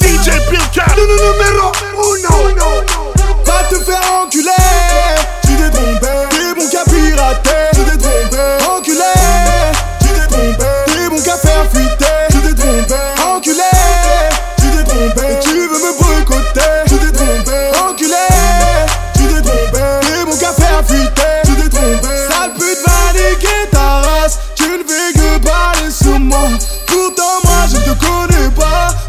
DJ Numéro Va te faire enculer Tu t'es trompé T'es bon qu'à pirater Tu t'es trompé Enculé Tu t'es trompé T'es bon qu'à Tu t'es trompé Enculé Tu t'es trompé tu veux me boycotter Tu t'es trompé Enculé Tu t'es trompé T'es bon qu'à Tu t'es trompé Sale pute va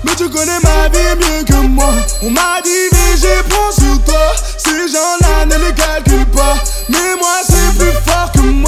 Mais tu connais ma vie mieux que moi. On m'a dirigé, prends sur toi. Ces gens-là ne les calculent pas. Mais moi, c'est plus fort que moi.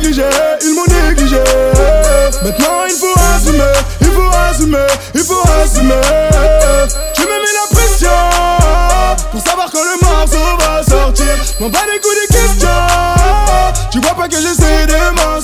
négligé, ils m'ont négligé. Maintenant il faut assumer, il faut assumer, il faut assumer. Tu me mets la pression pour savoir quand le morceau va sortir. M'en bats les coups des questions. Tu vois pas que j'essaie de m'en